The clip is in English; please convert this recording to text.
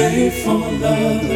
stay for love.